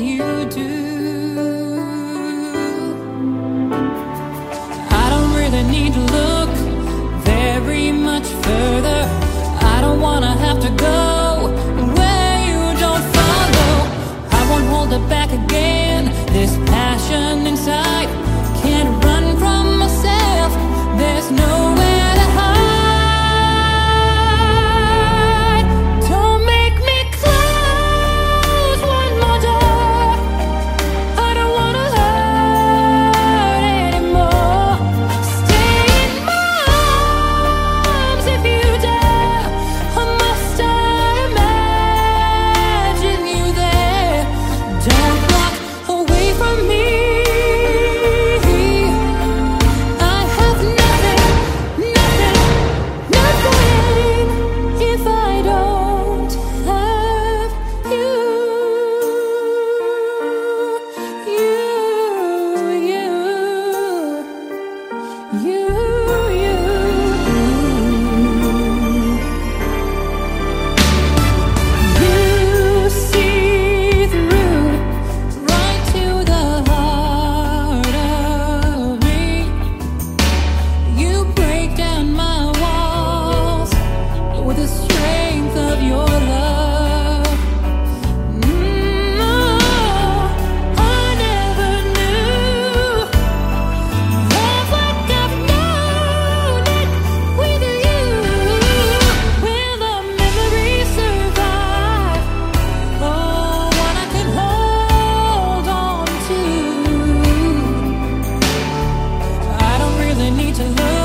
you do. I don't really need to look very much further. I don't wanna have to go where you don't follow. I won't hold it back again. This passion I need to learn.